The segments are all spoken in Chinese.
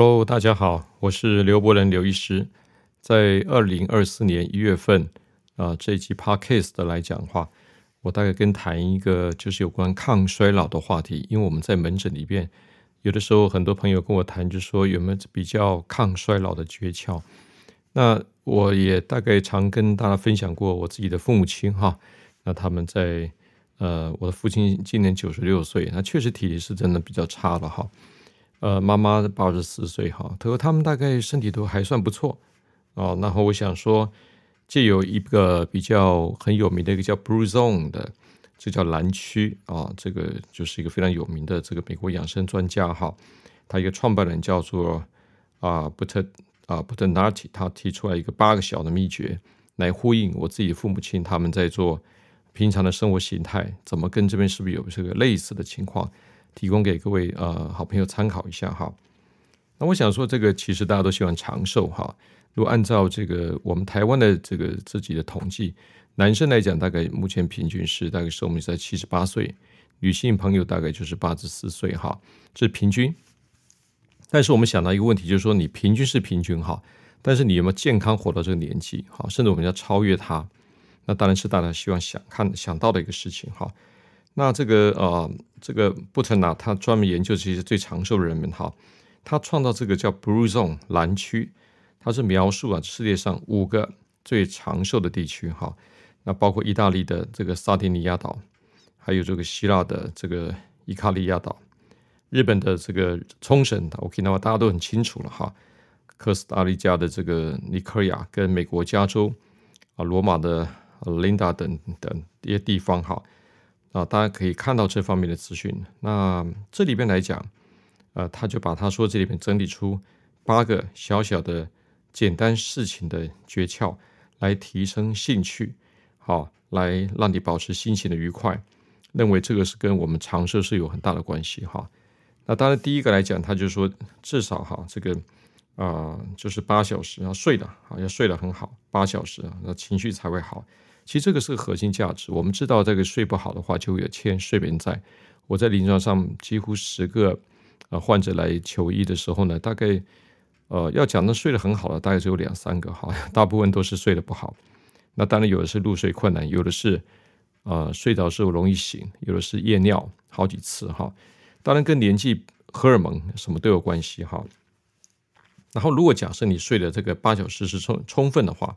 Hello，大家好，我是刘伯仁刘医师。在二零二四年一月份啊，这一期 Podcast 的来讲话，我大概跟谈一个就是有关抗衰老的话题。因为我们在门诊里边，有的时候很多朋友跟我谈，就说有没有比较抗衰老的诀窍。那我也大概常跟大家分享过我自己的父母亲哈，那他们在呃，我的父亲今年九十六岁，那确实体力是真的比较差了哈。呃，妈妈八十四岁哈，他说他们大概身体都还算不错哦。然后我想说，借有一个比较很有名的一个叫 Blue Zone 的，这叫蓝区啊，这个就是一个非常有名的这个美国养生专家哈。他一个创办人叫做啊布特啊布特纳提，他提出来一个八个小的秘诀，来呼应我自己父母亲他们在做平常的生活形态，怎么跟这边是不是有这个类似的情况？提供给各位呃好朋友参考一下哈。那我想说，这个其实大家都希望长寿哈。如果按照这个我们台湾的这个自己的统计，男生来讲，大概目前平均是大概寿命在七十八岁，女性朋友大概就是八十四岁哈，这是平均。但是我们想到一个问题，就是说你平均是平均哈，但是你有没有健康活到这个年纪哈？甚至我们要超越它，那当然是大家希望想看想到的一个事情哈。那这个呃，这个布特纳他专门研究这些最长寿的人们哈，他创造这个叫 Blue Zone 蓝区，他是描述啊世界上五个最长寿的地区哈，那包括意大利的这个萨丁尼亚岛，还有这个希腊的这个伊卡利亚岛，日本的这个冲绳，OK，那么大家都很清楚了哈，科斯达黎加的这个尼科亚跟美国加州啊罗马的琳达等等一些地方哈。啊，大家可以看到这方面的资讯。那这里边来讲，呃，他就把他说这里面整理出八个小小的简单事情的诀窍，来提升兴趣，好，来让你保持心情的愉快。认为这个是跟我们长寿是有很大的关系哈。那当然第一个来讲，他就说至少哈，这个啊，就是八小时要睡的，啊，要睡得很好，八小时啊，那情绪才会好。其实这个是个核心价值。我们知道，这个睡不好的话，就会有欠睡眠债。我在临床上几乎十个呃患者来求医的时候呢，大概呃要讲的睡得很好的，大概只有两三个哈，大部分都是睡得不好。那当然有的是入睡困难，有的是呃睡着时候容易醒，有的是夜尿好几次哈。当然跟年纪、荷尔蒙什么都有关系哈。然后如果假设你睡的这个八小时是充充分的话。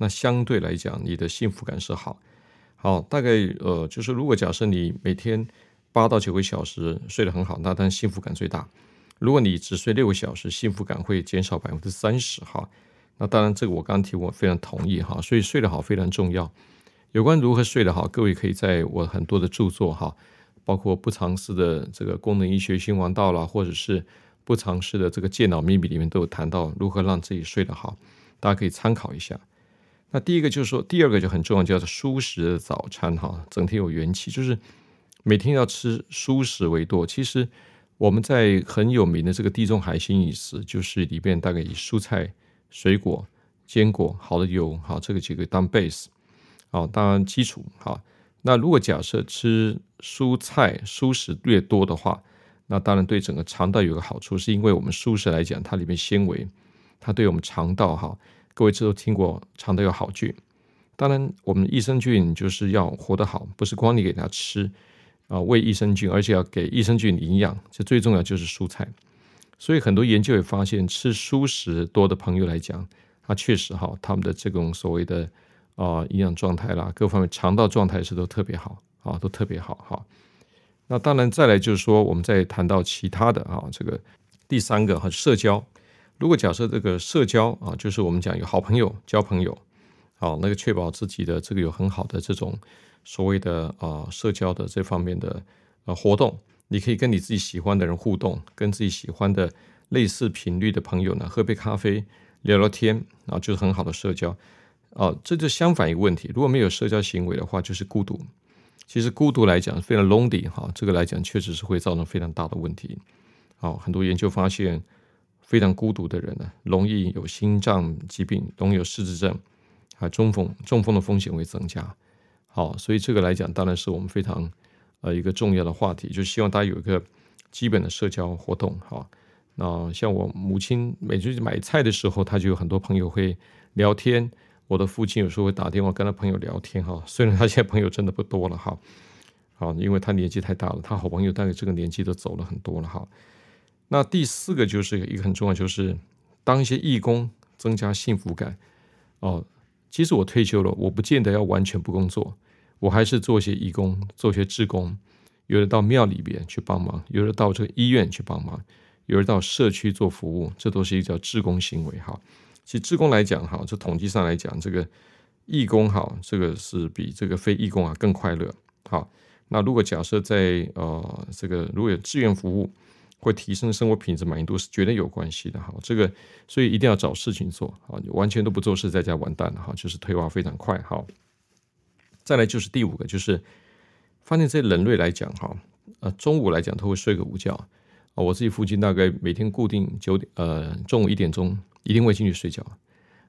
那相对来讲，你的幸福感是好，好，大概呃，就是如果假设你每天八到九个小时睡得很好，那当然幸福感最大。如果你只睡六个小时，幸福感会减少百分之三十哈。那当然，这个我刚刚提我非常同意哈。所以睡得好非常重要。有关如何睡得好，各位可以在我很多的著作哈，包括不尝试的这个功能医学新王道啦，或者是不尝试的这个健脑秘密里面都有谈到如何让自己睡得好，大家可以参考一下。那第一个就是说，第二个就很重要，叫做舒适的早餐哈，整天有元气，就是每天要吃舒适为多。其实我们在很有名的这个地中海型饮食，就是里边大概以蔬菜、水果、坚果、好的油，好这个几个当 base，好当然基础哈。那如果假设吃蔬菜、蔬食越多的话，那当然对整个肠道有个好处，是因为我们蔬食来讲，它里面纤维，它对我们肠道哈。各位都听过肠道有好菌，当然我们益生菌就是要活得好，不是光你给它吃啊喂益生菌，而且要给益生菌营养，这最重要就是蔬菜。所以很多研究也发现，吃蔬食多的朋友来讲，他确实哈，他们的这种所谓的啊营养状态啦，各方面肠道状态是都特别好啊，都特别好哈。那当然再来就是说，我们再谈到其他的啊，这个第三个哈社交。如果假设这个社交啊，就是我们讲有好朋友交朋友，好那个确保自己的这个有很好的这种所谓的啊社交的这方面的呃活动，你可以跟你自己喜欢的人互动，跟自己喜欢的类似频率的朋友呢喝杯咖啡聊聊天啊，就是很好的社交啊。这就相反一个问题，如果没有社交行为的话，就是孤独。其实孤独来讲非常 lonely 哈，这个来讲确实是会造成非常大的问题。好，很多研究发现。非常孤独的人呢，容易有心脏疾病，容易有失智症，啊中风，中风的风险会增加。好，所以这个来讲，当然是我们非常呃一个重要的话题，就希望大家有一个基本的社交活动。好，那像我母亲每次买菜的时候，她就有很多朋友会聊天。我的父亲有时候会打电话跟他朋友聊天哈，虽然他现在朋友真的不多了哈，好，因为他年纪太大了，他好朋友大概这个年纪都走了很多了哈。那第四个就是一个很重要，就是当一些义工增加幸福感哦。其实我退休了，我不见得要完全不工作，我还是做一些义工，做一些志工，有的到庙里边去帮忙，有的到这个医院去帮忙，有的到社区做服务，这都是一个叫志工行为哈。其实，志工来讲，哈，这统计上来讲，这个义工，哈，这个是比这个非义工啊更快乐。好，那如果假设在呃，这个如果有志愿服务，会提升生活品质满意度，是绝对有关系的。哈，这个所以一定要找事情做。啊，完全都不做事，在家完蛋了。哈，就是退化非常快。哈，再来就是第五个，就是发现这些人类来讲，哈，呃，中午来讲他会睡个午觉。啊，我自己附近大概每天固定九点，呃，中午一点钟。一定会进去睡觉，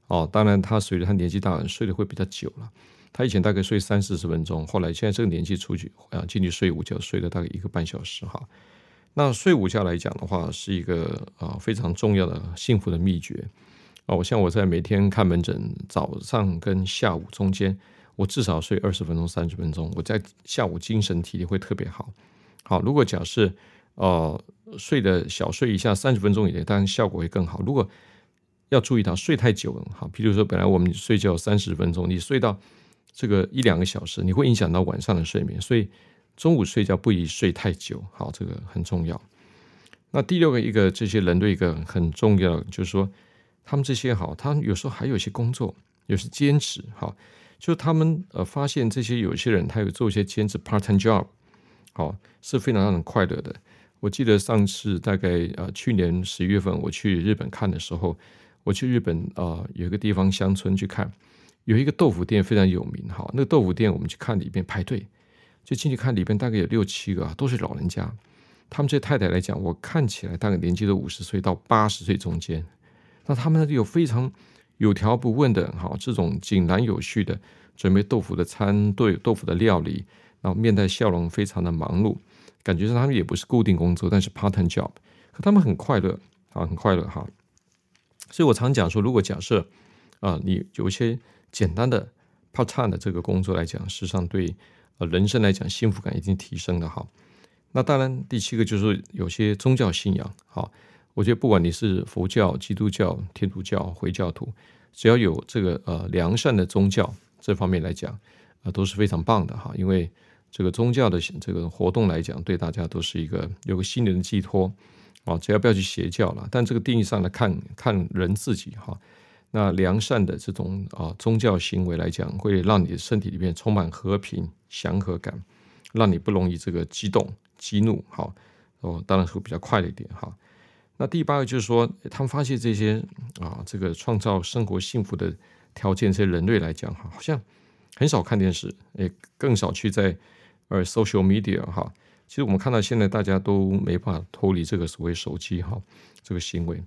哦，当然他随着他年纪大了，睡得会比较久了。他以前大概睡三四十分钟，后来现在这个年纪出去啊，进去睡午觉，睡了大概一个半小时哈。那睡午觉来讲的话，是一个啊非常重要的幸福的秘诀我。像我在每天看门诊，早上跟下午中间，我至少睡二十分钟、三十分钟，我在下午精神体力会特别好。好，如果假设呃睡的小睡一下三十分钟以内，当然效果会更好。如果要注意到睡太久了，好，比如说本来我们睡觉三十分钟，你睡到这个一两个小时，你会影响到晚上的睡眠，所以中午睡觉不宜睡太久，好，这个很重要。那第六个一个这些人的一个很重要，就是说他们这些好，他有时候还有一些工作，有些兼职，好，就他们呃发现这些有些人他有做一些兼职 part time job，好，是非常让人快乐的。我记得上次大概呃去年十一月份我去日本看的时候。我去日本啊，有一个地方乡村去看，有一个豆腐店非常有名。哈，那个豆腐店我们去看里面排队，就进去看里边大概有六七个，啊都是老人家。他们这太太来讲，我看起来大概年纪都五十岁到八十岁中间。那他们有非常有条不紊的，哈，这种井然有序的准备豆腐的餐，对豆腐的料理，然后面带笑容，非常的忙碌，感觉上他们也不是固定工作，但是 part time job，可他们很快乐啊，很快乐哈。所以我常讲说，如果假设啊，你有一些简单的 part time 的这个工作来讲，实际上对人生来讲，幸福感已经提升的哈。那当然，第七个就是有些宗教信仰，好，我觉得不管你是佛教、基督教、天主教、回教徒，只要有这个呃良善的宗教这方面来讲，啊都是非常棒的哈。因为这个宗教的这个活动来讲，对大家都是一个有个心灵的寄托。啊，只要不要去邪教了，但这个定义上来看，看人自己哈。那良善的这种啊宗教行为来讲，会让你的身体里面充满和平、祥和感，让你不容易这个激动、激怒。好，哦，当然会比较快了一点哈。那第八个就是说，他们发现这些啊，这个创造生活幸福的条件，这些人类来讲哈，好像很少看电视，也更少去在呃 social media 哈。其实我们看到现在大家都没办法脱离这个所谓手机哈这个行为，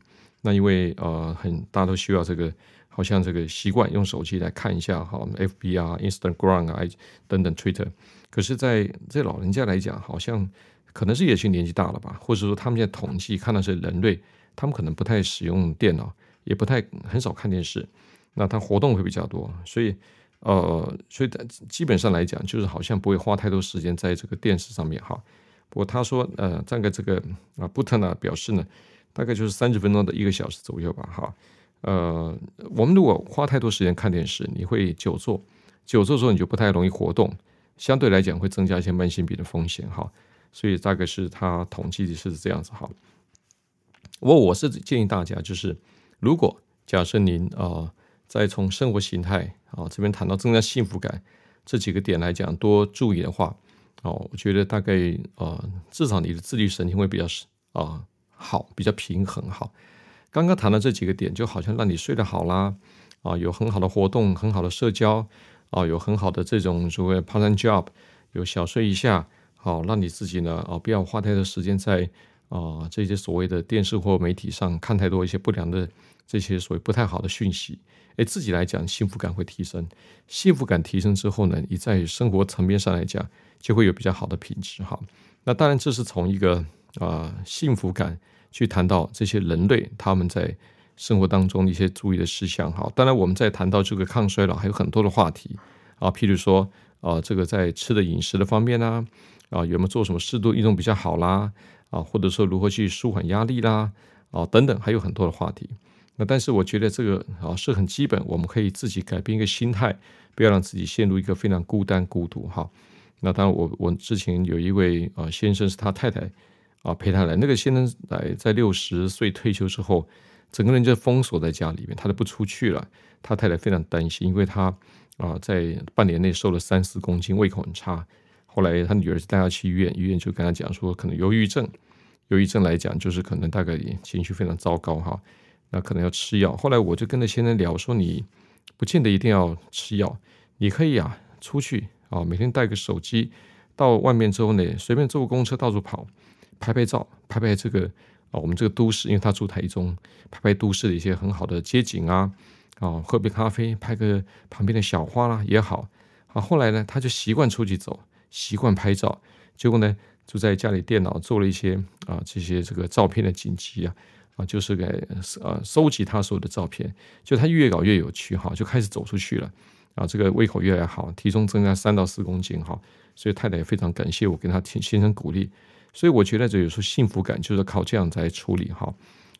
那因为呃很大家都需要这个好像这个习惯用手机来看一下哈 FB 啊 Instagram 啊等等 Twitter，可是，在这老人家来讲，好像可能是也是年纪大了吧，或者说他们在统计看到是人类，他们可能不太使用电脑，也不太很少看电视，那他活动会比较多，所以。呃，所以基本上来讲，就是好像不会花太多时间在这个电视上面哈。不过他说，呃，这个这个啊，布特呢表示呢，大概就是三十分钟到一个小时左右吧哈。呃，我们如果花太多时间看电视，你会久坐，久坐之后你就不太容易活动，相对来讲会增加一些慢性病的风险哈。所以大概是他统计的是这样子哈。我我是建议大家，就是如果假设您啊。再从生活形态啊这边谈到增加幸福感这几个点来讲，多注意的话，哦，我觉得大概呃，至少你的自律神经会比较啊好，比较平衡好。刚刚谈的这几个点，就好像让你睡得好啦，啊，有很好的活动，很好的社交，啊，有很好的这种所谓 part time job，有小睡一下，好，让你自己呢啊不要花太多时间在啊这些所谓的电视或媒体上看太多一些不良的这些所谓不太好的讯息。哎，自己来讲，幸福感会提升。幸福感提升之后呢，你在生活层面上来讲，就会有比较好的品质哈。那当然，这是从一个啊幸福感去谈到这些人类他们在生活当中的一些注意的事项。哈，当然我们在谈到这个抗衰老还有很多的话题啊，譬如说啊，这个在吃的饮食的方面呢，啊有没有做什么适度运动比较好啦，啊或者说如何去舒缓压力啦，啊等等，还有很多的话题。那但是我觉得这个啊是很基本，我们可以自己改变一个心态，不要让自己陷入一个非常孤单孤独哈。那当然我我之前有一位啊先生是他太太啊陪他来，那个先生来在六十岁退休之后，整个人就封锁在家里面，他都不出去了。他太太非常担心，因为他啊在半年内瘦了三四公斤，胃口很差。后来他女儿带他去医院，医院就跟他讲说可能忧郁症，忧郁症来讲就是可能大概情绪非常糟糕哈。那可能要吃药。后来我就跟那先生聊，说你不见得一定要吃药，你可以啊出去啊，每天带个手机到外面之后呢，随便坐个公车到处跑，拍拍照，拍拍这个啊我们这个都市，因为他住台中，拍拍都市的一些很好的街景啊，啊喝杯咖啡，拍个旁边的小花啦也好。好，后来呢他就习惯出去走，习惯拍照，结果呢就在家里电脑做了一些啊这些这个照片的剪辑啊。啊，就是给呃收集他所有的照片，就他越搞越有趣哈，就开始走出去了啊，这个胃口越来越好，体重增加三到四公斤哈，所以太太也非常感谢我跟他先生鼓励，所以我觉得这有时候幸福感就是靠这样在处理哈。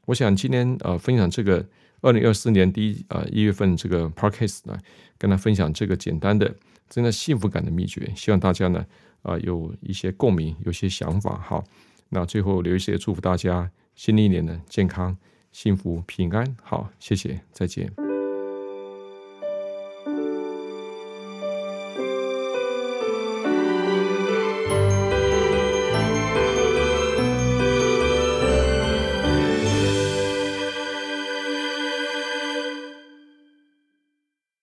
我想今天呃分享这个二零二四年第一呃一月份这个 podcast 呢，跟他分享这个简单的真的幸福感的秘诀，希望大家呢啊有一些共鸣，有些想法哈。那最后留一些祝福大家。新的一年呢，健康、幸福、平安。好，谢谢，再见。